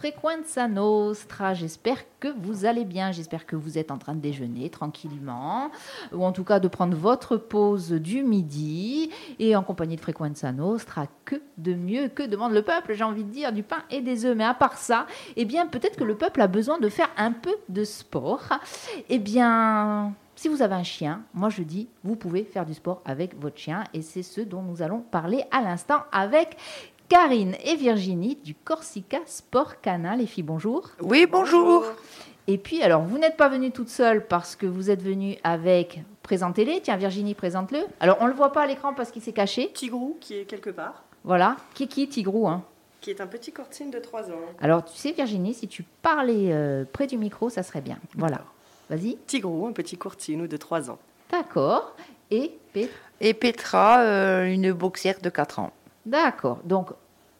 Frequenza Nostra, j'espère que vous allez bien, j'espère que vous êtes en train de déjeuner tranquillement, ou en tout cas de prendre votre pause du midi, et en compagnie de Frequenza Nostra, que de mieux, que demande le peuple, j'ai envie de dire, du pain et des œufs, mais à part ça, eh bien peut-être que le peuple a besoin de faire un peu de sport. Eh bien... Si vous avez un chien, moi je dis, vous pouvez faire du sport avec votre chien. Et c'est ce dont nous allons parler à l'instant avec Karine et Virginie du Corsica Sport Canin. Les filles, bonjour. Oui, bonjour. Et puis, alors, vous n'êtes pas venues toutes seules parce que vous êtes venues avec. Présentez-les. Tiens, Virginie, présente-le. Alors, on ne le voit pas à l'écran parce qu'il s'est caché. Tigrou, qui est quelque part. Voilà. Qui qui, Tigrou hein? Qui est un petit courtine de 3 ans. Alors, tu sais, Virginie, si tu parlais euh, près du micro, ça serait bien. Voilà. Vas-y. Tigrou, un petit courtine de 3 ans. D'accord. Et Petra Et Petra, euh, une boxière de 4 ans. D'accord. Donc,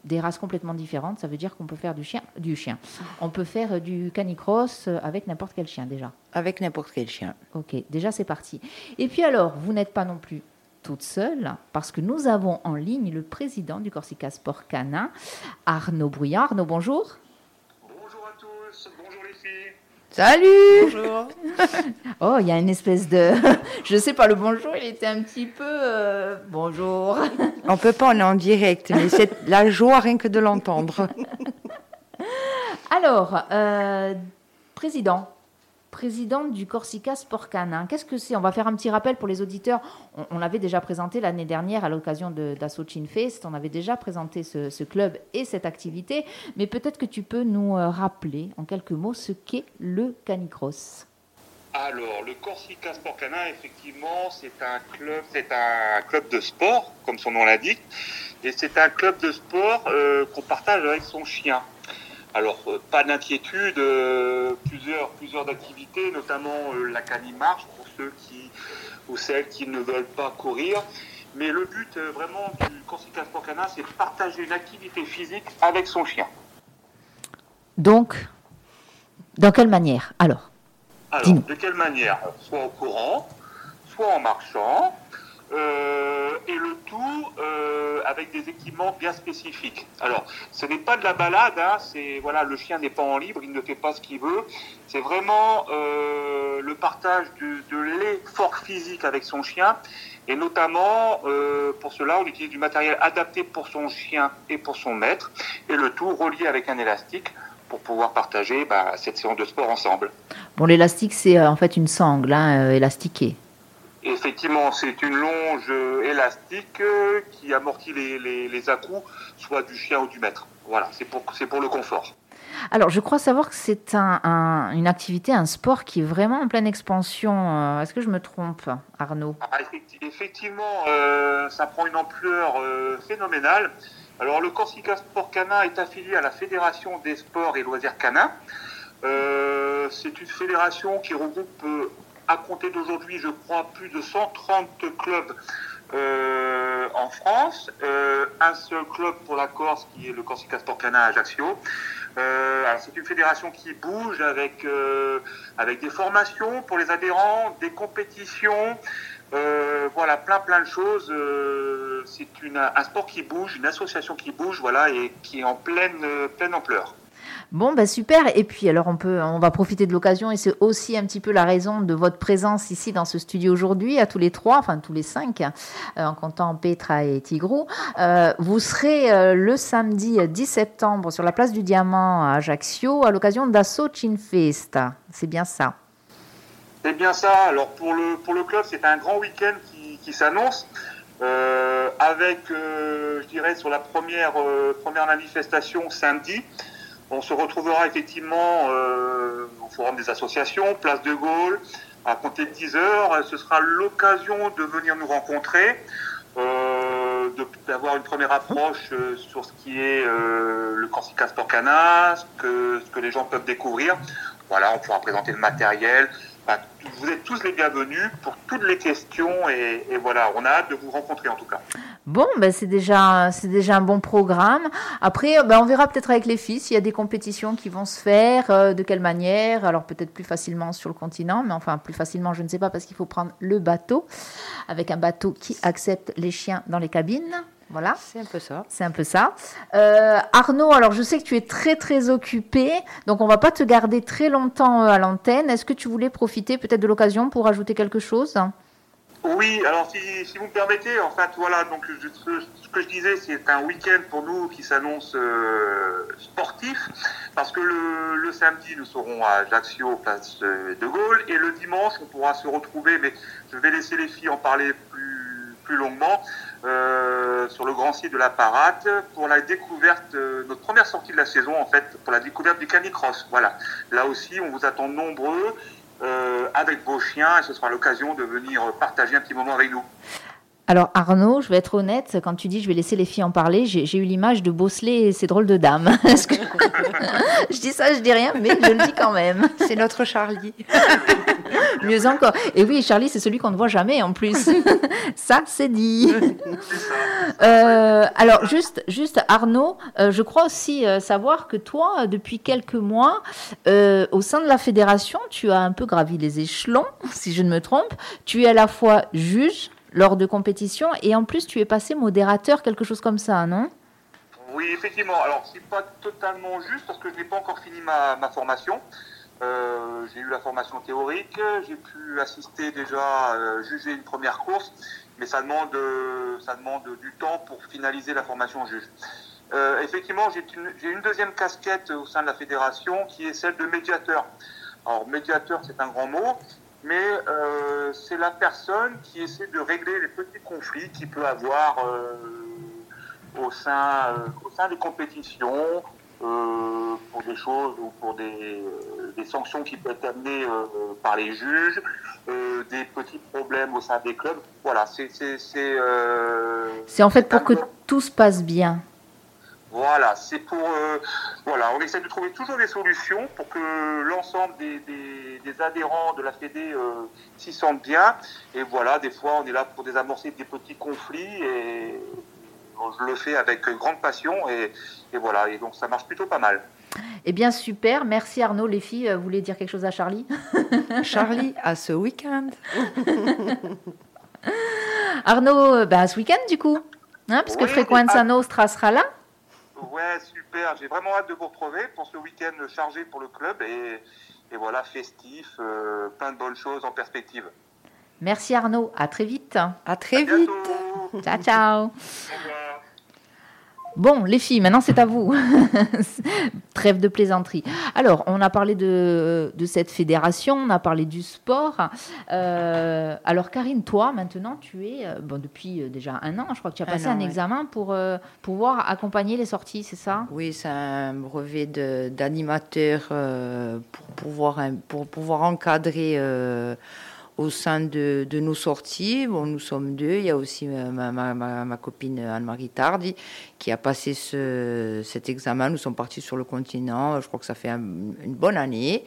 des races complètement différentes, ça veut dire qu'on peut faire du chien, du chien. On peut faire du canicross euh, avec n'importe quel chien déjà. Avec n'importe quel chien. Ok, déjà c'est parti. Et puis alors, vous n'êtes pas non plus toute seule, parce que nous avons en ligne le président du Corsica Sport Canin, Arnaud Brouillard. Arnaud. Bonjour à tous, bonjour les filles. Salut Bonjour. Oh, il y a une espèce de... Je sais pas, le bonjour, il était un petit peu... euh, Bonjour. On peut pas, on est en direct, mais c'est la joie rien que de l'entendre. Alors, euh, président, président du Corsica Sport Canin, qu'est-ce que c'est? On va faire un petit rappel pour les auditeurs. On, l'avait déjà présenté l'année dernière à l'occasion de d'Asso Chin Fest. On avait déjà présenté ce, club et cette activité, mais peut-être que tu peux nous euh, rappeler en quelques mots ce qu'est le canicross. Alors, le Corsica Sport Canin, effectivement, c'est un club, un club de sport, comme son nom l'indique, et c'est un club de sport euh, qu'on partage avec son chien. Alors, euh, pas d'inquiétude, euh, plusieurs, plusieurs activités, notamment euh, la canimarche pour ceux qui ou celles qui ne veulent pas courir. Mais le but euh, vraiment du Corsica Sport Canin, c'est de partager une activité physique avec son chien. Donc, dans quelle manière Alors, Alors, de quelle manière? Soit au courant, soit en marchant, euh, et le tout euh, avec des équipements bien spécifiques. Alors, ce n'est pas de la balade, hein, c'est voilà, le chien n'est pas en libre, il ne fait pas ce qu'il veut. C'est vraiment euh, le partage de, de l'effort physique avec son chien, et notamment pour cela, on utilise du matériel adapté pour son chien et pour son maître, et le tout relié avec un élastique pour pouvoir partager bah, cette séance de sport ensemble. bon, l'élastique, c'est en fait une sangle hein, élastiquée. Effectivement, c'est une longe élastique euh, qui amortit les, les, les à-coups, soit du chien ou du maître. Voilà, c'est pour, c'est pour le confort. Alors, je crois savoir que c'est un- un- une activité, un sport qui est vraiment en pleine expansion. Euh, Est-ce que je me trompe, Arnaud? Ah, effecti- effectivement, euh, ça prend une ampleur euh, phénoménale. Alors, le Corsica Sport Canin est affilié à la Fédération des sports et loisirs canins. Euh, c'est une fédération qui regroupe, à compter d'aujourd'hui, je crois, plus de 130 clubs euh, en France. Euh, un seul club pour la Corse, qui est le Corsica Sport Canin à Ajaccio. Euh, c'est une fédération qui bouge avec, avec des formations pour les adhérents, des compétitions, voilà, plein plein de choses. C'est un sport qui bouge, une association qui bouge, voilà, et qui est en pleine, pleine ampleur. Bon, bah super. Et puis, alors, on peut, on va profiter de l'occasion et c'est aussi un petit peu la raison de votre présence ici dans ce studio aujourd'hui, à tous les trois, enfin tous les cinq, euh, en comptant Petra et Tigrou. Euh, vous serez euh, le samedi 10 septembre sur la place du Diamant à Ajaccio à l'occasion d'Asso Chin Fest. C'est bien ça. C'est bien ça. Alors pour le club, c'est un grand week-end qui, s'annonce avec, je dirais, sur la première manifestation samedi. On se retrouvera effectivement euh, au forum des associations, place de Gaulle, à compter de 10 heures. Ce sera l'occasion de venir nous rencontrer, euh, d'avoir une première approche euh, sur ce qui est le Corsica Sport ce que les gens peuvent découvrir. Voilà, on pourra présenter le matériel. Vous êtes tous les bienvenus pour toutes les questions et, voilà, on a hâte de vous rencontrer en tout cas. Bon, ben c'est déjà, déjà un bon programme. Après, ben, on verra peut-être avec les filles s'il y a des compétitions qui vont se faire, euh, de quelle manière. Alors peut-être plus facilement sur le continent, mais enfin plus facilement, je ne sais pas, parce qu'il faut prendre le bateau, avec un bateau qui accepte les chiens dans les cabines. Voilà. C'est un peu ça. C'est un peu ça. Euh, Arnaud, alors je sais que tu es très très occupé, donc on va pas te garder très longtemps euh, à l'antenne. Est-ce que tu voulais profiter peut-être de l'occasion pour ajouter quelque chose? Oui, alors si, si vous me permettez, en fait, voilà, donc je- ce, ce que je disais, c'est un week-end pour nous qui s'annonce euh, sportif, parce que le, le samedi, nous serons à Ajaccio, place de Gaulle, et le dimanche, on pourra se retrouver, mais je vais laisser les filles en parler plus, plus longuement, euh, sur le grand site de la Parade, pour la découverte, euh, notre première sortie de la saison, en fait, pour la découverte du canicross. Voilà, là aussi, on vous attend nombreux. euh, avec vos chiens et ce sera l'occasion de venir partager un petit moment avec nous. Alors Arnaud, je vais être honnête, quand tu dis je vais laisser les filles en parler, j'ai eu l'image de Bosselet et ses drôles de dames. Est-ce que- je dis ça, je dis rien, mais je le dis quand même. C'est notre Charlie. Mieux encore. Et oui, Charlie, c'est celui qu'on ne voit jamais en plus. ça, c'est dit. Euh, alors, juste, juste Arnaud, euh, je crois aussi euh, savoir que toi, depuis quelques mois, euh, au sein de la fédération, tu as un peu gravi les échelons, si je ne me trompe. Tu es à la fois juge lors de compétitions et en plus, tu es passé modérateur, quelque chose comme ça, non? Oui, effectivement. Alors, c'est pas totalement juste parce que je n'ai pas encore fini ma, ma formation. Euh, j'ai eu la formation théorique, j'ai pu assister déjà, euh, juger une première course, mais ça demande, euh, ça demande du temps pour finaliser la formation juge. Euh, effectivement, j'ai une, deuxième casquette au sein de la fédération qui est celle de médiateur. Alors, médiateur, c'est un grand mot, mais c'est la personne qui essaie de régler les petits conflits qu'il peut avoir au, sein, au sein des compétitions, euh, pour des choses ou pour des, euh, des sanctions qui peuvent être amenées euh, par les juges, euh, des petits problèmes au sein des clubs. Voilà, c'est. c'est- c'est, C'est en fait pour que tout se passe bien. voilà, c'est pour. voilà, on essaie de trouver toujours des solutions pour que l'ensemble des, des- des adhérents de la Fédé s'y sentent bien. Et voilà, des fois, on est là pour désamorcer des petits conflits et je le fais avec grande passion. Et, et voilà, et donc ça marche plutôt pas mal. Eh bien, super. Merci Arnaud. Les filles, euh, vous voulez dire quelque chose à Charlie Charlie, à ce week-end. Arnaud, euh, bah, ce week-end du coup Hein, parce que Frequenza. Nostra sera là. Ouais, super. J'ai vraiment hâte de vous retrouver pour ce week-end chargé pour le club. Et, et voilà, festif, euh, plein de bonnes choses en perspective. Merci Arnaud. À très vite. À très À vite. bientôt. Ciao, ciao. Bon, les filles, maintenant c'est à vous. Trêve de plaisanterie. Alors, on a parlé de, de cette fédération, on a parlé du sport. Euh, alors, Karine, toi, maintenant, tu es, euh, bon, depuis euh, déjà un an, je crois que tu as Un passé an, un ouais. examen pour euh, pouvoir accompagner les sorties, c'est ça? Oui, c'est un brevet d'animateur euh, pour, pouvoir, pour pouvoir encadrer au sein de, de nos sorties. Bon, nous sommes deux. Il y a aussi euh, ma, ma- ma- ma copine Anne-Marie Tardy qui a passé ce- cet examen. Nous sommes partis sur le continent. Je crois que ça fait un- une bonne année.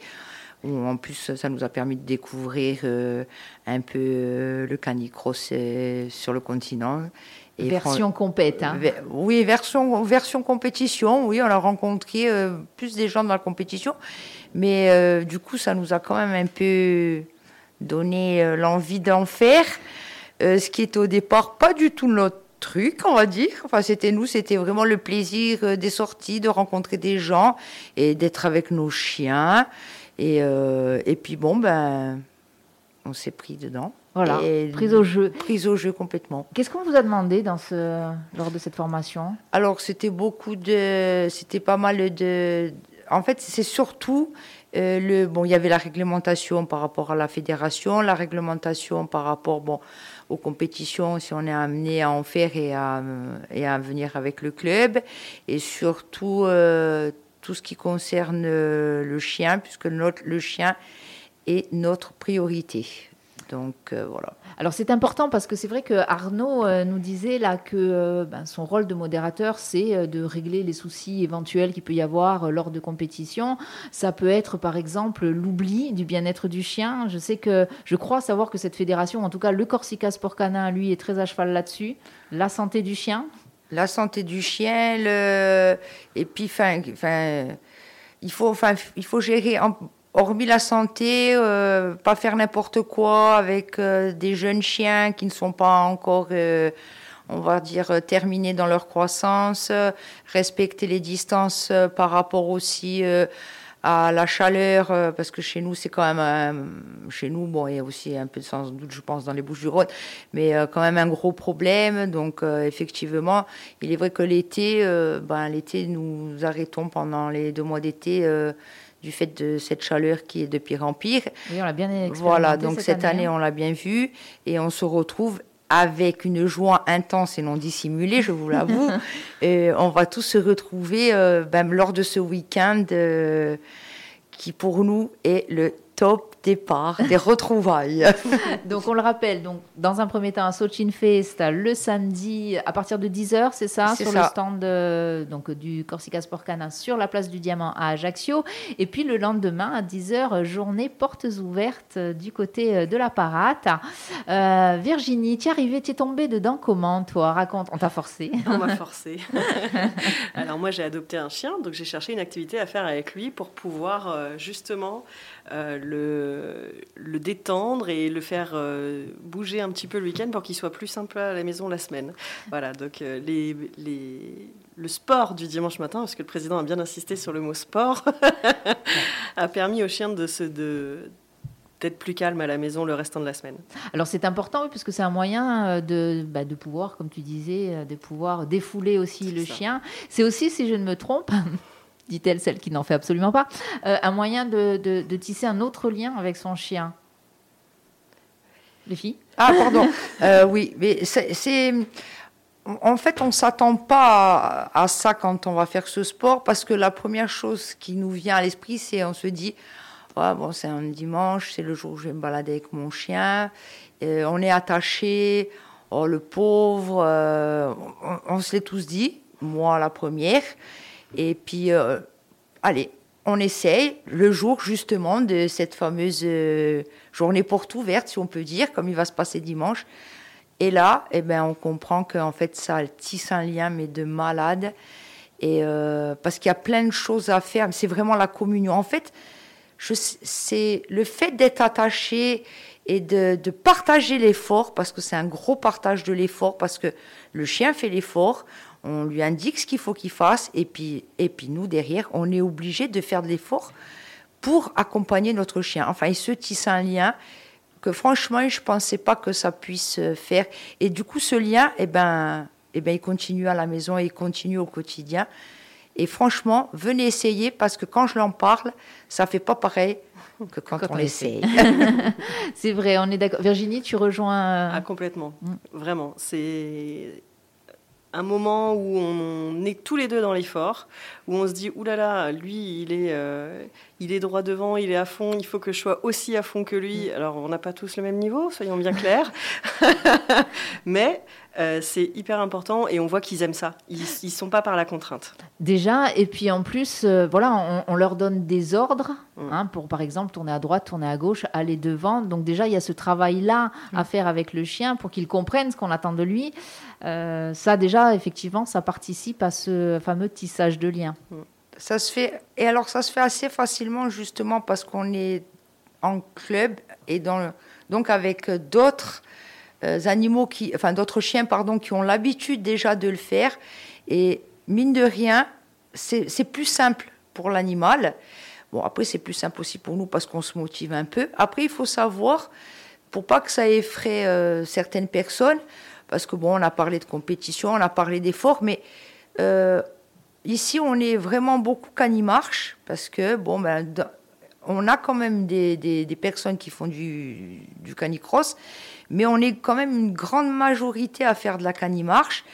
En plus, ça nous a permis de découvrir euh, un peu euh, le canicross euh, sur le continent. Et Version compète. hein. Oui, version, version compétition. Oui, on a rencontré plus des gens dans la compétition. Mais du coup, ça nous a quand même un peu donné euh, l'envie d'en faire. Euh, ce qui est au départ pas du tout notre truc, on va dire. Enfin, c'était nous, c'était vraiment le plaisir euh, des sorties, de rencontrer des gens et d'être avec nos chiens. Et, euh, et puis bon, ben, on s'est pris dedans. Voilà, Et- prise au jeu. Prise au jeu complètement. Qu'est-ce qu'on vous a demandé dans ce, lors de cette formation? Alors, c'était beaucoup de. C'était pas mal de. En fait, c'est surtout. Euh, le, bon, il y avait la réglementation par rapport à la fédération, la réglementation par rapport bon, aux compétitions, si on est amené à en faire et à, euh, et à venir avec le club, et surtout euh, tout ce qui concerne le chien, puisque le chien est notre priorité. Donc, euh, voilà. Alors c'est important parce que c'est vrai que Arnaud euh, nous disait là que euh, ben, son rôle de modérateur, c'est de régler les soucis éventuels qu'il peut y avoir lors de compétitions. Ça peut être par exemple l'oubli du bien-être du chien. Je sais que je crois savoir que cette fédération, en tout cas le Corsica Sport Canin, lui, est très à cheval là-dessus. La santé du chien. la santé du chien, le... et puis, enfin, il faut, enfin, il faut gérer, en- hormis la santé, euh, pas faire n'importe quoi avec euh, des jeunes chiens qui ne sont pas encore euh, on va dire, terminer dans leur croissance, respecter les distances par rapport aussi à la chaleur, parce que chez nous, c'est quand même, chez nous, bon, il y a aussi un peu de sans doute, je pense, dans les Bouches du Rhône, mais quand même un gros problème. Donc, effectivement, il est vrai que l'été, ben, l'été, nous arrêtons pendant les deux mois d'été du fait de cette chaleur qui est de pire en pire. Oui, on l'a bien Voilà, donc cette, année, on l'a bien vu et on se retrouve avec une joie intense et non dissimulée, je vous l'avoue. on va tous se retrouver euh, ben, lors de ce week-end euh, qui pour nous est le top départ, des retrouvailles. donc on le rappelle, donc dans un premier temps, un Sochin Fest le samedi à partir de 10h, c'est ça, sur le stand euh, donc, du Corsica Sport Canin sur la place du Diamant à Ajaccio. Et puis le lendemain à 10h, journée portes ouvertes du côté euh, de la parate. Euh, Virginie, tu es arrivée, tu es tombée dedans comment toi? Raconte, on t'a forcé. On m'a forcé. Alors moi j'ai adopté un chien, donc j'ai cherché une activité à faire avec lui pour pouvoir justement le le, détendre et le faire euh, bouger un petit peu le week-end pour qu'il soit plus simple à la maison la semaine. Voilà, donc euh, les, le sport du dimanche matin, parce que le président a bien insisté sur le mot sport, a permis aux chiens de se... De, d'être plus calme à la maison le restant de la semaine. Alors c'est important oui, parce que c'est un moyen euh, de, bah, de pouvoir, comme tu disais, de pouvoir défouler aussi le chien. C'est aussi, si je ne me trompe, dit-elle, celle qui n'en fait absolument pas, euh, un moyen de, tisser un autre lien avec son chien. Les filles Ah, pardon. Euh, oui, mais c'est. En fait, on ne s'attend pas à, ça quand on va faire ce sport, parce que la première chose qui nous vient à l'esprit, c'est on se dit bon, c'est un dimanche, c'est le jour où je vais me balader avec mon chien, euh, on est attaché, oh, le pauvre, on, on se l'est tous dit, moi la première. Et puis, euh, allez, on essaye le jour justement de cette fameuse euh, journée porte ouverte, si on peut dire, comme il va se passer dimanche. Et là, eh ben, on comprend qu'en fait, ça tisse un lien, mais de malade. Et euh, parce qu'il y a plein de choses à faire. C'est vraiment la communion. En fait, c'est le fait d'être attaché et de partager l'effort, parce que c'est un gros partage de l'effort, parce que le chien fait l'effort, on lui indique ce qu'il faut qu'il fasse, et puis, et puis nous, derrière, on est obligé de faire de l'effort pour accompagner notre chien. Enfin, il se tisse un lien que franchement, je ne pensais pas que ça puisse faire. Et du coup, ce lien, eh ben, eh ben, il continue à la maison et il continue au quotidien. Et franchement, venez essayer parce que quand je l'en parle, ça fait pas pareil que quand, on, essaye. c'est vrai, on est d'accord. Virginie, tu rejoins. Ah, complètement. Mm. Vraiment. C'est un moment où on est tous les deux dans l'effort, où on se dit oulala, lui il est, euh, il est droit devant, il est à fond, il faut que je sois aussi à fond que lui. Mm. Alors on n'a pas tous le même niveau, soyons bien clairs, mais euh, c'est hyper important et on voit qu'ils aiment ça. Ils ne sont pas par la contrainte. Déjà, et puis en plus, euh, voilà, on, leur donne des ordres mm. hein, pour, par exemple, tourner à droite, tourner à gauche, aller devant. Donc déjà, il y a ce travail-là à mm. faire avec le chien pour qu'il comprenne ce qu'on attend de lui. Euh, ça, déjà, effectivement, ça participe à ce fameux tissage de lien. Mm. Ça se fait, et alors ça se fait assez facilement justement parce qu'on est en club et dans donc avec d'autres animaux qui, enfin d'autres chiens pardon, qui ont l'habitude déjà de le faire. Et mine de rien, c'est plus simple pour l'animal. Bon, après, c'est plus simple aussi pour nous parce qu'on se motive un peu. Après, il faut savoir, pour pas que ça effraie euh, certaines personnes, parce que bon, on a parlé de compétition, on a parlé d'effort, mais euh, ici, on est vraiment beaucoup canimarche parce que bon, ben, on a quand même des, personnes qui font du, du canicross, mais on est quand même une grande majorité à faire de la canimarche.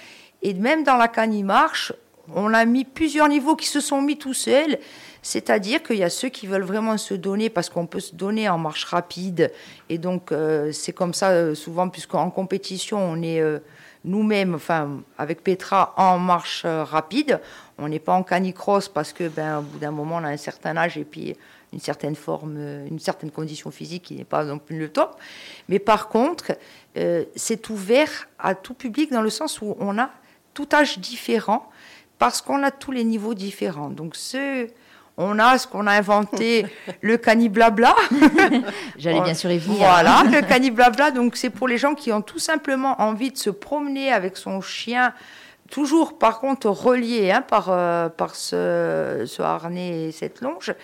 Et même dans la canimarche, on a mis plusieurs niveaux qui se sont mis tout seuls. C'est-à-dire qu'il y a ceux qui veulent vraiment se donner parce qu'on peut se donner en marche rapide. Et donc, euh, c'est comme ça euh, souvent, puisqu'en compétition, on est euh, nous-mêmes, enfin, avec Petra, en marche rapide. On n'est pas en canicross parce que, ben, au bout d'un moment, on a un certain âge et puis une certaine forme, une certaine condition physique qui n'est pas non plus le top. Mais par contre, euh, c'est ouvert à tout public dans le sens où on a tout âge différent parce qu'on a tous les niveaux différents. Donc ce, on a ce qu'on a inventé, le caniblabla. J'allais bien sûr y venir. Voilà, le caniblabla. Donc, c'est pour les gens qui ont tout simplement envie de se promener avec son chien, toujours par contre relié hein, par, euh, par ce, ce harnais et cette longe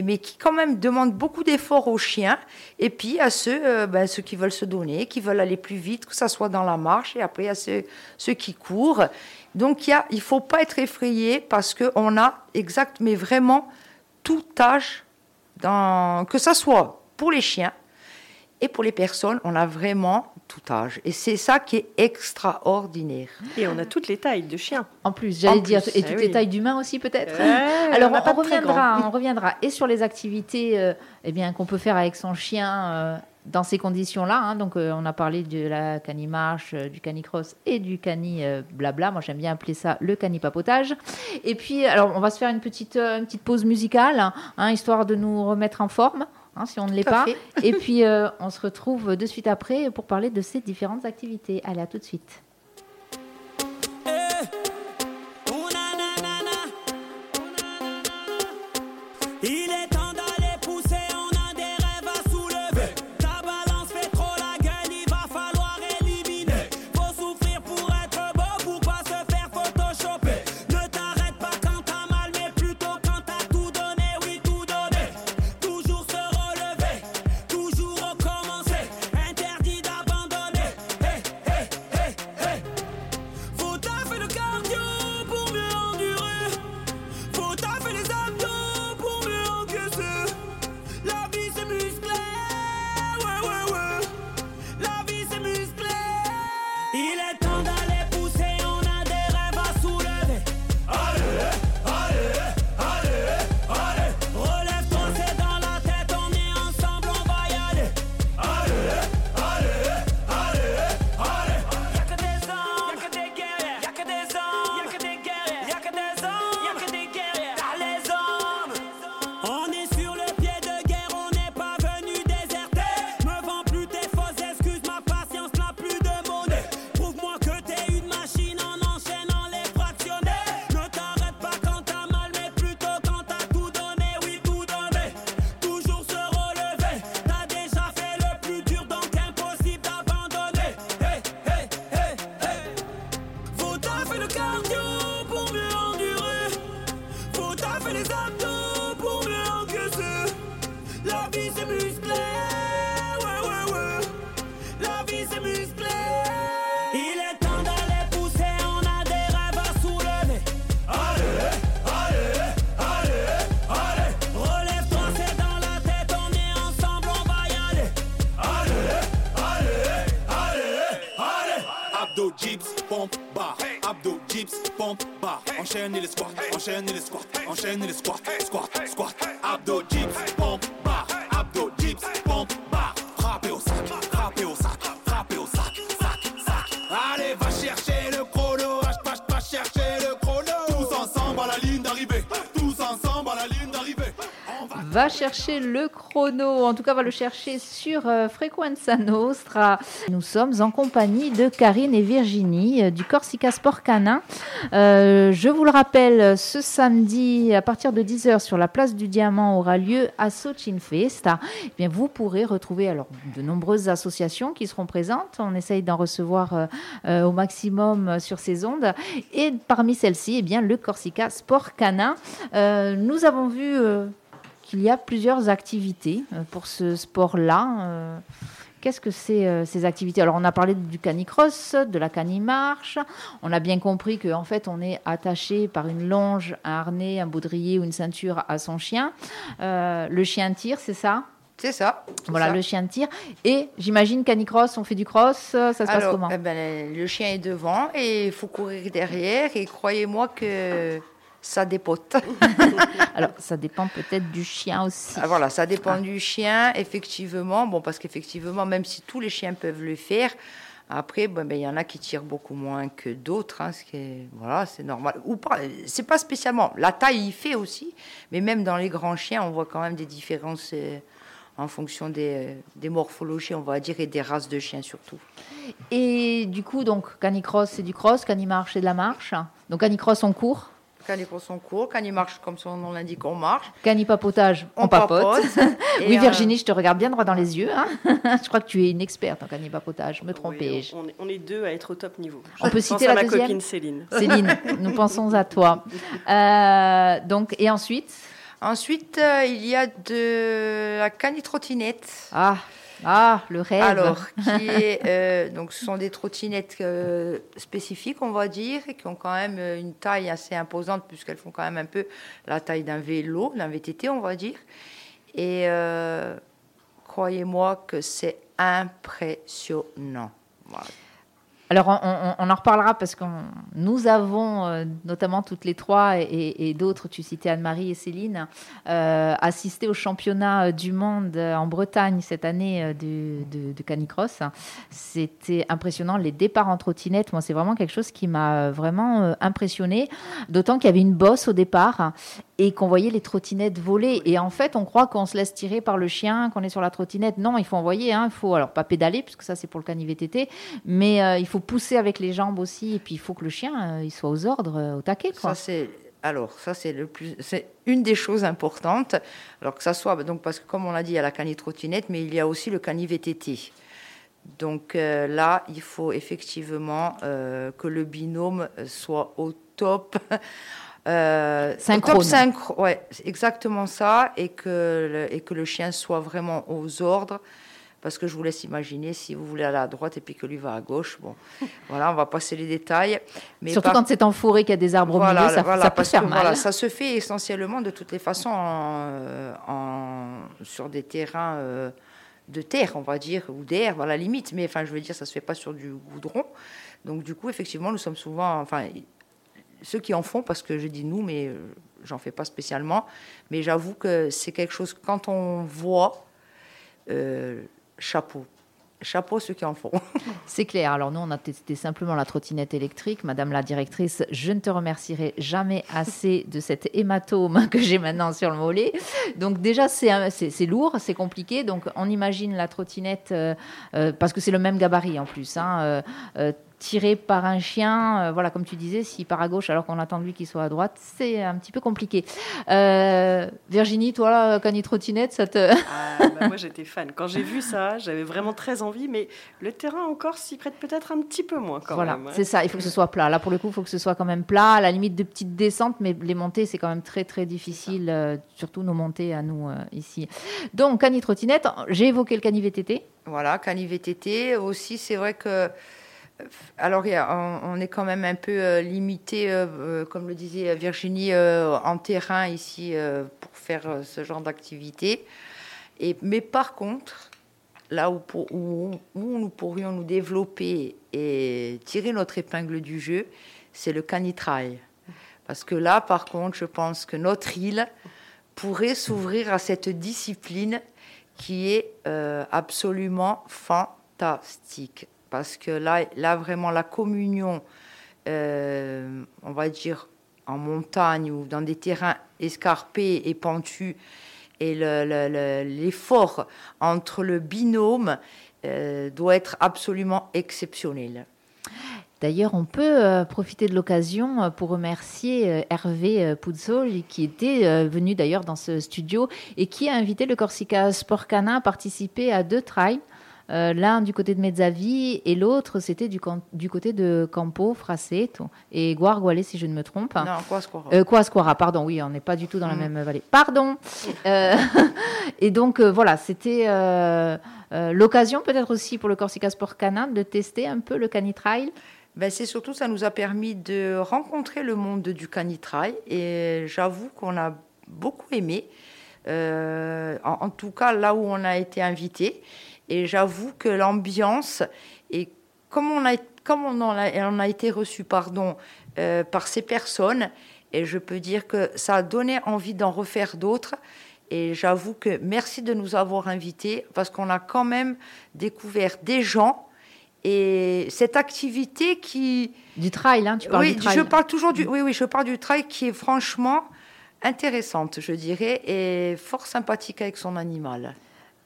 mais qui quand même demandent beaucoup d'efforts aux chiens, et puis à ceux, euh, ben, ceux qui veulent se donner, qui veulent aller plus vite, que ça soit dans la marche, et après à ceux, ceux qui courent. Donc il ne faut pas être effrayé parce qu'on a exact, mais vraiment tout âge, dans, que ça soit pour les chiens et pour les personnes, on a vraiment tout âge. Et c'est ça qui est extraordinaire. Et on a toutes les tailles de chiens. En plus, j'allais dire, et eh toutes les tailles d'humains aussi peut-être. Alors on, reviendra, on reviendra et sur les activités euh, eh bien qu'on peut faire avec son chien. Euh, dans ces conditions-là, hein. donc euh, on a parlé de la cani-marche, du cani-cross et du cani-blabla. Moi, j'aime bien appeler ça le cani-papotage. Et puis, alors, on va se faire une petite, une petite pause musicale, hein, histoire de nous remettre en forme. Hein, si on ne l'est pas. Et puis, euh, on se retrouve de suite après pour parler de ces différentes activités. Allez, à tout de suite. Enchaîne les squats, enchaîne les squats, enchaîne les squats, Va chercher le chrono, en tout cas va le chercher sur euh, Frequenza Nostra. Nous sommes en compagnie de Karine et Virginie euh, du Corsica Sport Canin. Euh, je vous le rappelle, ce samedi à partir de 10h sur la place du Diamant aura lieu à Sochin Festa. Eh bien, vous pourrez retrouver alors de nombreuses associations qui seront présentes. On essaye d'en recevoir au maximum sur ces ondes. Et parmi celles-ci, eh bien, le Corsica Sport Canin. nous avons vu il y a plusieurs activités euh, pour ce sport-là. Euh, qu'est-ce que c'est euh, ces activités? Alors, on a parlé du canicross, de la canimarche. On a bien compris qu'en fait, on est attaché par une longe, un harnais, un baudrier ou une ceinture à son chien. le chien tire, c'est ça? C'est ça. Voilà, le chien tire. Et j'imagine canicross, on fait du cross, ça se passe comment? eh ben, Le chien est devant et il faut courir derrière. Et croyez-moi que ça dépote. Alors, ça dépend peut-être du chien aussi. Ah, voilà, ça dépend ah. du chien, effectivement. Bon, parce qu'effectivement, même si tous les chiens peuvent le faire, après, ben, il y en a qui tirent beaucoup moins que d'autres, hein, ce qui est, voilà, c'est normal. Ou pas, c'est pas spécialement. La taille y fait aussi, mais même dans les grands chiens, on voit quand même des différences euh, en fonction des, des, morphologies, on va dire, et des races de chiens surtout. Et du coup, donc, canicross, c'est du cross, canimarche, c'est de la marche. Donc, canicross, on court Canicross, on court. Canimarche, comme son nom l'indique, on marche. Canipapotage, on, On papote. oui, euh, Virginie, je te regarde bien droit dans les yeux. hein. je crois que tu es une experte en canipapotage. Me Oui, trompais-je. on, est- on est deux à être au top niveau. On peut Je pense citer à la ma deuxième copine Céline. Céline, nous pensons à toi. Euh, donc, et ensuite? Ensuite, euh, il y a de la canitrottinette. Ah, ah, le rêve. Alors, qui est, euh, donc, ce sont des trottinettes euh, spécifiques, on va dire, qui ont quand même euh, une taille assez imposante, puisqu'elles font quand même un peu la taille d'un vélo, d'un VTT, on va dire. Et euh, croyez-moi que c'est impressionnant. Voilà. Alors, on, en reparlera parce que nous avons, euh, notamment toutes les trois et, d'autres, tu citais Anne-Marie et Céline, euh, assisté au championnat euh, du monde en Bretagne cette année de, de, canicross. C'était impressionnant, les départs en trottinette. Moi, c'est vraiment quelque chose qui m'a vraiment impressionné. D'autant qu'il y avait une bosse au départ et qu'on voyait les trottinettes voler. Et en fait, on croit qu'on se laisse tirer par le chien, qu'on est sur la trottinette. Non, il faut envoyer. hein. Il faut alors pas pédaler, puisque ça, c'est pour le cani VTT, mais il faut pousser avec les jambes aussi. Et puis, il faut que le chien euh, il soit aux ordres, euh, au taquet. Quoi. Ça c'est alors ça c'est le plus c'est une des choses importantes. Alors que ça soit donc parce que comme on l'a dit il y a la canitrottinette mais il y a aussi le cani VTT. Donc euh, là il faut effectivement euh, que le binôme soit au top. Euh, au Synchrone. top synchro- ouais, exactement ça, et que, le, et que le chien soit vraiment aux ordres. Parce que je vous laisse imaginer si vous voulez aller à droite et puis que lui va à gauche. Bon, voilà, on va passer les détails. Mais Surtout par- quand c'est en forêt, qu'il y a des arbres au milieu, ça, voilà, ça peut parce faire que mal. voilà, ça se fait essentiellement de toutes les façons en, en- sur des terrains euh, de terre, on va dire, ou d'air, à la limite. Mais enfin, je veux dire, ça se fait pas sur du goudron. Donc, du coup, effectivement, nous sommes souvent, enfin, ceux qui en font, parce que je dis nous, mais euh, j'en fais pas spécialement. Mais j'avoue que c'est quelque chose, quand on voit, euh, chapeau. Chapeau ceux qui en font. C'est clair. Alors nous, on a testé simplement la trottinette électrique. Madame la directrice, je ne te remercierai jamais assez de cet hématome que j'ai maintenant sur le mollet. Donc déjà, c'est lourd, c'est compliqué. Donc on imagine la trottinette, euh, euh, parce que c'est le même gabarit en plus, hein, euh, tiré par un chien. euh, voilà, comme tu disais, s'il part à gauche alors qu'on attend de lui qu'il soit à droite, c'est un petit peu compliqué. Euh, Virginie, toi, la cani trottinette, ça te... Ah, bah, moi, j'étais fan. Quand j'ai vu ça, j'avais vraiment très envie, mais le terrain encore s'y prête peut-être un petit peu moins quand voilà, même. hein. c'est ça, il faut que ce soit plat. Là, pour le coup, il faut que ce soit quand même plat, à la limite de petites descentes, mais les montées, c'est quand même très, très difficile, euh, surtout nos montées à nous euh, ici. Donc, cani trottinette, j'ai évoqué le cani VTT. Voilà, cani VTT. Aussi, c'est vrai que. Alors, on, est quand même un peu euh, limité, euh, euh, comme le disait Virginie, en terrain ici pour faire ce genre d'activité. Mais par contre, là où, nous pourrions nous développer et tirer notre épingle du jeu, c'est le canitrail. Parce que là, par contre, je pense que notre île pourrait s'ouvrir à cette discipline qui est absolument fantastique. Parce que là, là vraiment, la communion, euh, on va dire, en montagne ou dans des terrains escarpés et pentus, et le- le- le- l'effort entre le binôme euh, doit être absolument exceptionnel. D'ailleurs, on peut euh, profiter de l'occasion pour remercier Hervé euh, Puzzol, qui était venu d'ailleurs dans ce studio et qui a invité le Corsica Sport Cana à participer à deux trails. Euh, L'un du côté de Mezzavi et l'autre, c'était du, côté de Campo, Fraceto et Guarguale, si je ne me trompe. Non, qu'on- Euh, Coasquara, pardon, oui, on n'est pas du tout dans la Mm. même vallée. Pardon. Euh, et donc, euh, voilà, c'était l'occasion peut-être aussi pour le Corsica Sport Cana de tester un peu le canitrail. Ben, c'est surtout, ça nous a permis de rencontrer le monde du canitrail et j'avoue qu'on a beaucoup aimé, Euh, en, en tout cas là où on a été invité. Et j'avoue que l'ambiance, et comme on a, comme on en a, on a été reçu pardon, euh, par ces personnes, et je peux dire que ça a donné envie d'en refaire d'autres. Et j'avoue que merci de nous avoir invités parce qu'on a quand même découvert des gens et cette activité qui. Du trail, hein, tu parles oui, du trail. je parle toujours du. Oui, oui, je parle du trail qui est franchement intéressante, je dirais, et fort sympathique avec son animal.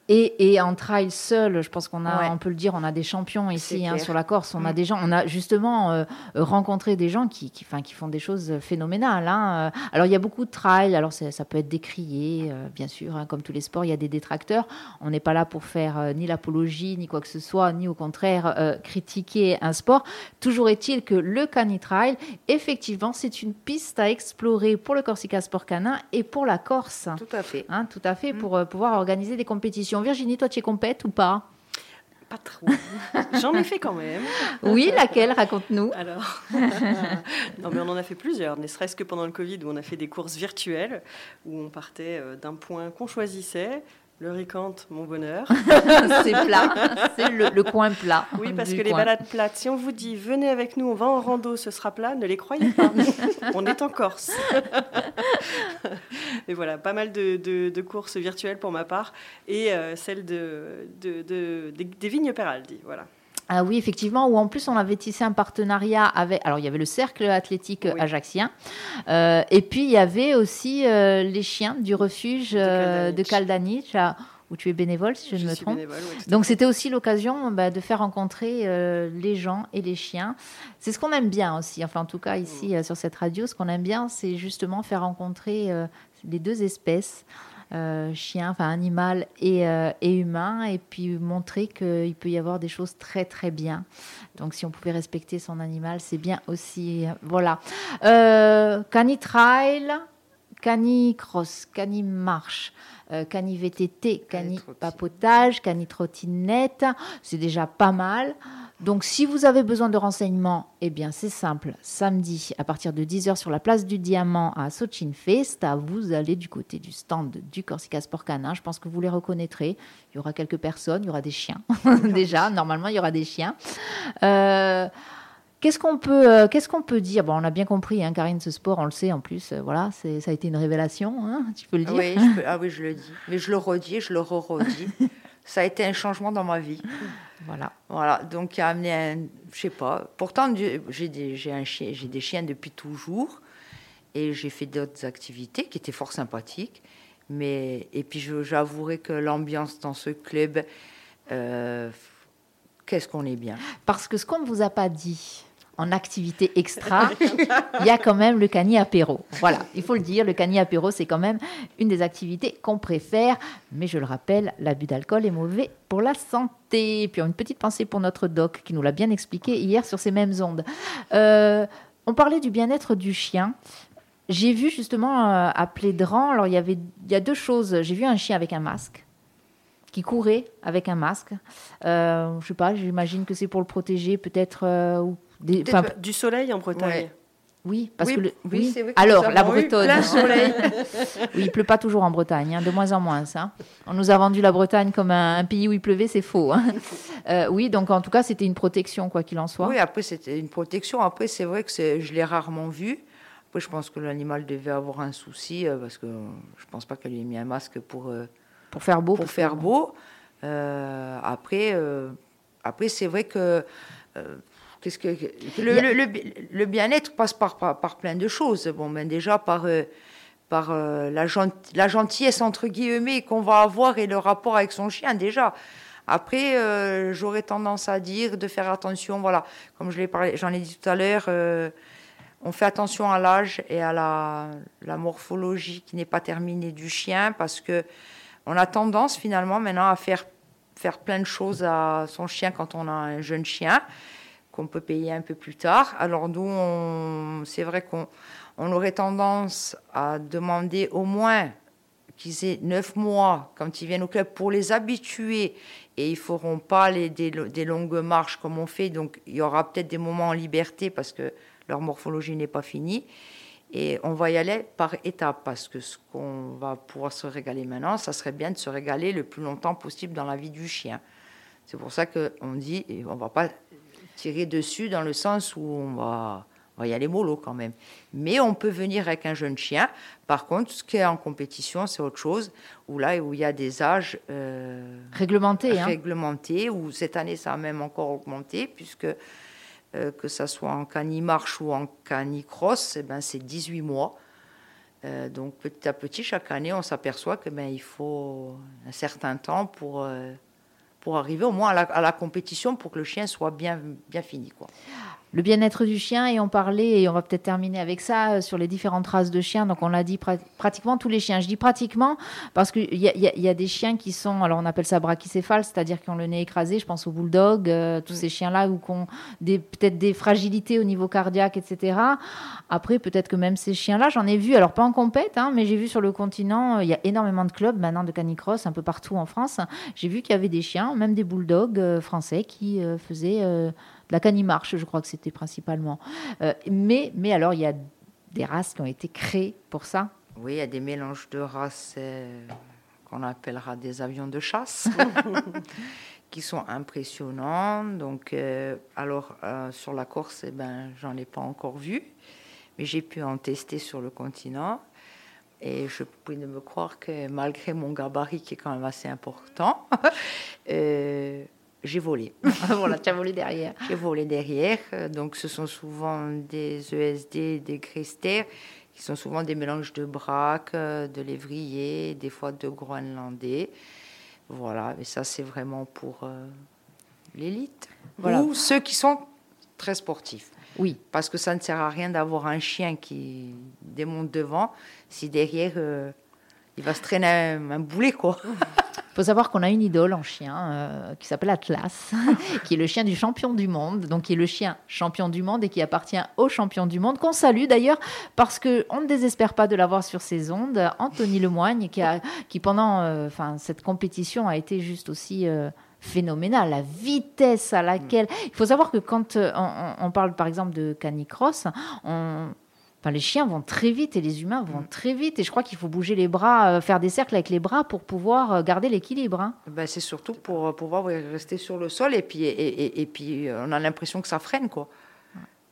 Et, et en trail seul, je pense qu'on a, Ouais. on peut le dire, on a des champions ici hein, sur la Corse. On a Mm. des gens, on a justement euh, rencontré des gens qui, qui, enfin, qui font des choses phénoménales. hein. Euh, Alors il y a beaucoup de trail. Alors ça peut être décrié, euh, bien sûr, hein, comme tous les sports, il y a des détracteurs. On n'est pas là pour faire euh, ni l'apologie, ni quoi que ce soit, ni au contraire euh, critiquer un sport. Toujours est-il que le canitrail, effectivement, c'est une piste à explorer pour le Corsica Sport Canin et pour la Corse. Tout à fait. Hein, tout à fait, Mm. pour pouvoir organiser des compétitions. Virginie, toi, tu es compète ou pas? Pas trop. J'en ai fait quand même. Oui, laquelle? Raconte-nous. Alors, non, mais on en a fait plusieurs, ne serait-ce que pendant le Covid où on a fait des courses virtuelles où on partait euh, d'un point qu'on choisissait, le Ricante, mon bonheur. c'est plat, c'est le, le coin plat. Oui, parce que les balades plates, si on vous dit venez avec nous, on va en rando, ce sera plat, ne les croyez pas. on est en Corse. Et voilà, pas mal de, de- de courses virtuelles pour ma part et euh, celle de, de- de- des, des vignes Peraldi. Voilà. Ah oui, effectivement, où en plus on avait tissé un partenariat avec. Alors il y avait le cercle athlétique Oui. ajaxien, euh, et puis il y avait aussi euh, les chiens du refuge euh, de Kaldanich. Kaldanich, à- où tu es bénévole, si je, ne me trompe. bénévole, oui, Donc c'était aussi l'occasion bah, de faire rencontrer euh, les gens et les chiens. C'est ce qu'on aime bien aussi, enfin en tout cas ici euh, sur cette radio, ce qu'on aime bien, c'est justement faire rencontrer euh, les deux espèces, euh, chien, enfin animal et, euh, et humain, et puis montrer qu'il peut y avoir des choses très très bien. Donc si on pouvait respecter son animal, c'est bien aussi. euh, Voilà. Euh, cani trail, cani cross, cani marche, euh, cani VTT, cani papotage, cani trottinette, c'est déjà pas mal. Donc, si vous avez besoin de renseignements, eh bien, c'est simple. Samedi, à partir de 10h sur la place du Diamant à Sochin Festa, vous allez du côté du stand du Corsica Sport Canin. Je pense que vous les reconnaîtrez. Il y aura quelques personnes, il y aura des chiens. Déjà, normalement, il y aura des chiens. Euh, Qu'est-ce qu'on peut, euh, qu'est-ce qu'on peut dire? Bon, on a bien compris, hein, Karine, ce sport, on le sait en plus. euh, voilà, c'est, ça a été une révélation, hein, tu peux le dire. Oui, je peux- ah oui, je le dis. Mais je le redis, je le re-redis. Ça a été un changement dans ma vie. Voilà. Voilà, donc qui a amené un, je sais pas. Pourtant, j'ai des, j'ai un chien, j'ai des chiens depuis toujours, et j'ai fait d'autres activités qui étaient fort sympathiques. Mais et puis j'avouerai que l'ambiance dans ce club, euh, qu'est-ce qu'on est bien. Parce que ce qu'on ne vous a pas dit en activité extra, il y a quand même le cani apéro. Voilà, il faut le dire, le cani apéro, c'est quand même une des activités qu'on préfère. Mais je le rappelle, l'abus d'alcool est mauvais pour la santé. Et puis une petite pensée pour notre doc qui nous l'a bien expliqué hier sur ces mêmes ondes. Euh, on parlait du bien-être du chien. J'ai vu justement euh, à Plédran, alors il y avait il y a deux choses. J'ai vu un chien avec un masque qui courait avec un masque. Euh, je sais pas, j'imagine que c'est pour le protéger, peut-être. euh, ou des- Du soleil en Bretagne. Ouais. oui, parce Oui, que le- oui, oui. c'est vrai que Alors, la Bretonne. oui, il pleut pas toujours en Bretagne, hein, de moins en moins. Ça. On nous a vendu la Bretagne comme un, un pays où il pleuvait, c'est faux. hein. Euh, oui, donc en tout cas, c'était une protection, quoi qu'il en soit. Oui, après c'était une protection. Après, c'est vrai que je l'ai rarement vu. Après, je pense que l'animal devait avoir un souci euh, parce que je pense pas qu'elle lui ait mis un masque pour. euh, Pour faire beau. pour faire beau. Après, après c'est vrai que, qu'est-ce que, le, Il y a- le- le- le bien-être passe par, par, par plein de choses. Bon, ben déjà par, euh, par euh, la, gent- la gentillesse entre guillemets qu'on va avoir et le rapport avec son chien déjà. Après, euh, j'aurais tendance à dire de faire attention, voilà, comme je l'ai parlé, j'en ai dit tout à l'heure, on fait attention à l'âge et à la, la morphologie qui n'est pas terminée du chien parce que on a tendance finalement maintenant à faire, faire plein de choses à son chien quand on a un jeune chien qu'on peut payer un peu plus tard. Alors nous, c'est vrai qu'on on aurait tendance à demander au moins qu'ils aient neuf mois quand ils viennent au club pour les habituer et ils feront pas les, des, des longues marches comme on fait. Donc il y aura peut-être des moments en liberté parce que leur morphologie n'est pas finie. Et on va y aller par étapes parce que ce qu'on va pouvoir se régaler maintenant, ça serait bien de se régaler le plus longtemps possible dans la vie du chien. C'est pour ça qu'on dit, on va pas tirer dessus dans le sens où on va, on va y aller mollo quand même. Mais on peut venir avec un jeune chien. Par contre, ce qui est en compétition, c'est autre chose. Où là, où il y a des âges euh, Réglementé. Hein. réglementés, où cette année, ça a même encore augmenté, puisque euh, que ça soit en cani-marche ou en cani-cross, eh ben, c'est 18 mois. Euh, donc petit à petit, chaque année, on s'aperçoit que ben, il faut un certain temps pour, pour arriver au moins à la, à la compétition pour que le chien soit bien, bien fini. Quoi. Le bien-être du chien, et on parlait, et on va peut-être terminer avec ça, euh, sur les différentes races de chiens. Donc, on l'a dit, pra- pratiquement tous les chiens. Je dis pratiquement parce qu'il y a, y y des chiens qui sont, alors on appelle ça brachycéphales, c'est-à-dire qui ont le nez écrasé. Je pense aux bulldogs, euh, tous ces chiens-là, ou qui ont peut-être des fragilités au niveau cardiaque, etc. Après, peut-être que même ces chiens-là, j'en ai vu, alors pas en compète, hein, mais j'ai vu sur le continent, euh, il y a énormément de clubs maintenant de canicross un peu partout en France. J'ai vu qu'il y avait des chiens, même des bulldogs euh, français, qui euh, faisaient de la canimarche, je crois que c'était principalement. Euh, mais, mais alors, il y a des races qui ont été créées pour ça. Oui, il y a des mélanges de races euh, qu'on appellera des avions de chasse, qui sont impressionnants. Donc, euh, alors, sur la Corse, eh ben, j'en ai pas encore vu, mais j'ai pu en tester sur le continent. Et je prie de me croire que malgré mon gabarit qui est quand même assez important, euh, j'ai volé. voilà, tu as volé derrière. J'ai volé derrière. Euh, Donc, ce sont souvent des ESD, des Christer, qui sont souvent des mélanges de braque, euh, de lévrier, des fois de groenlandais. Voilà, mais ça, c'est vraiment pour euh, l'élite. Voilà. Ou ceux qui sont très sportifs. Oui, Parce que ça ne sert à rien d'avoir un chien qui démonte devant si derrière, euh, il va se traîner un, un boulet, quoi. faut savoir qu'on a une idole en chien euh, qui s'appelle Atlas, qui est le chien du champion du monde, donc qui est le chien champion du monde et qui appartient au champion du monde, qu'on salue d'ailleurs parce qu'on ne désespère pas de l'avoir sur ses ondes. Anthony Lemoigne, qui, a, qui pendant euh, cette compétition a été juste aussi euh, phénoménal, la vitesse à laquelle... Il faut savoir que quand euh, on, on parle par exemple de canicross, on... Enfin, les chiens vont très vite et les humains vont très vite. Et je crois qu'il faut bouger les bras, euh, faire des cercles avec les bras pour pouvoir euh, garder l'équilibre. hein. Ben, c'est surtout pour euh, pouvoir rester sur le sol et puis, et, et- et puis on a l'impression que ça freine, quoi.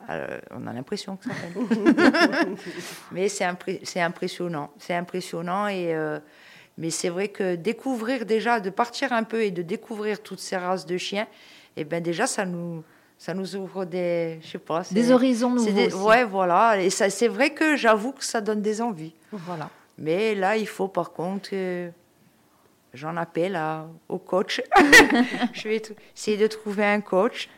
On a l'impression que ça freine. mais c'est impré- impressionnant. C'est impressionnant. Et, euh, mais c'est vrai que découvrir déjà, de partir un peu et de découvrir toutes ces races de chiens, et ben déjà, ça nous, ça nous ouvre des. Je sais pas. Des horizons nouveaux. des- aussi. Ouais, voilà. Et ça, c'est vrai que j'avoue que ça donne des envies. Voilà. Mais là, il faut par contre que j'en appelle à- au coach. je vais essayer de trouver un coach.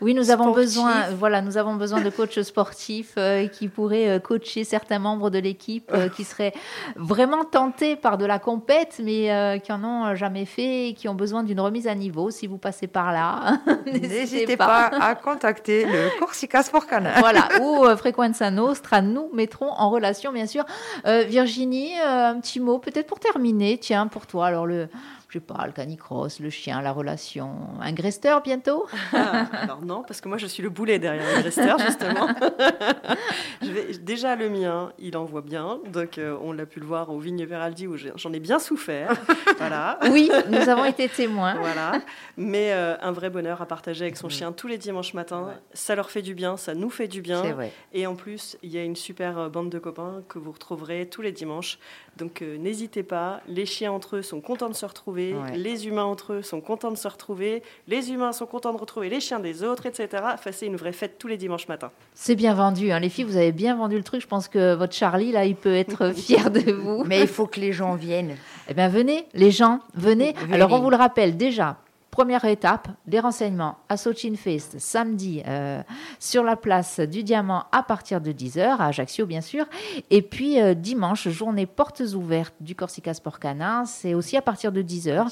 Oui, nous avons besoin, voilà, nous avons besoin de coachs sportifs euh, qui pourraient euh, coacher certains membres de l'équipe euh, qui seraient vraiment tentés par de la compète, mais euh, qui en ont jamais fait et qui ont besoin d'une remise à niveau. Si vous passez par là, N'hésitez pas. à contacter le Corsica Sport Canin. voilà, ou euh, Frequenza Nostra, nous mettrons en relation, bien sûr. Euh, Virginie, euh, un petit mot, peut-être pour terminer, tiens, pour toi, alors le, je sais pas, le canicross, le chien, la relation, un gresteur bientôt? Ah, alors non, parce que moi je suis le boulet derrière le resteur justement. Je vais- déjà le mien, il en voit bien, donc euh, on l'a pu le voir au Vigne Veraldi où j'en ai bien souffert. voilà. Oui, nous avons été témoins. Voilà, mais euh, un vrai bonheur à partager avec son chien tous les dimanches matins. Ça leur fait du bien, ça nous fait du bien. Vrai. Et en plus, il y a une super euh, bande de copains que vous retrouverez tous les dimanches. Donc euh, n'hésitez pas, les chiens entre eux sont contents de se retrouver, Ouais. les humains entre eux sont contents de se retrouver, les humains sont contents de retrouver les chiens des autres, etc. Enfin, c'est une vraie fête tous les dimanches matins. C'est bien vendu, hein. les filles, vous avez bien vendu le truc. Je pense que votre Charlie, là, il peut être fier de vous. Mais il faut que les gens viennent. Eh bien, venez, les gens, venez. Venez. Alors, on vous le rappelle déjà. Première étape, des renseignements à Sochin Fest samedi euh, sur la place du Diamant à partir de 10h, à Ajaccio bien sûr. Et puis euh, dimanche, journée portes ouvertes du Corsica Sport Canin, c'est aussi à partir de 10h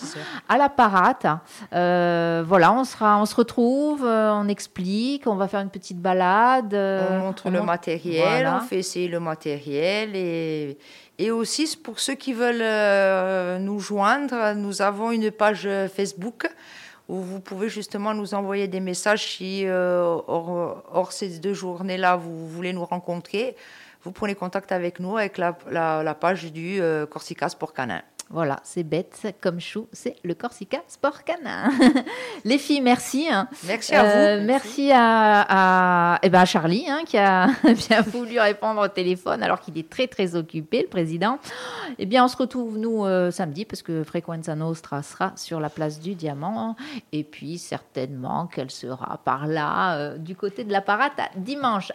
à la parate. Euh, voilà, on, sera, on se retrouve, on explique, on va faire une petite balade. on montre on le montre- matériel, Voilà. on fait essayer le matériel et, et aussi pour ceux qui veulent euh, nous joindre, nous avons une page Facebook où vous pouvez justement nous envoyer des messages si euh, hors, ces deux journées-là vous voulez nous rencontrer. Vous prenez contact avec nous avec la page du euh, Corsica Sport Canin. Voilà, c'est bête comme chou, c'est le Corsica Sport Canin. Les filles, merci. hein. Merci à Euh, vous. merci à, à, eh ben, à Charlie hein, qui a bien voulu répondre au téléphone alors qu'il est très très occupé, le président. Eh bien, on se retrouve nous euh, samedi parce que Frequenza Nostra sera sur la place du Diamant et puis certainement qu'elle sera par là euh, du côté de la parade dimanche.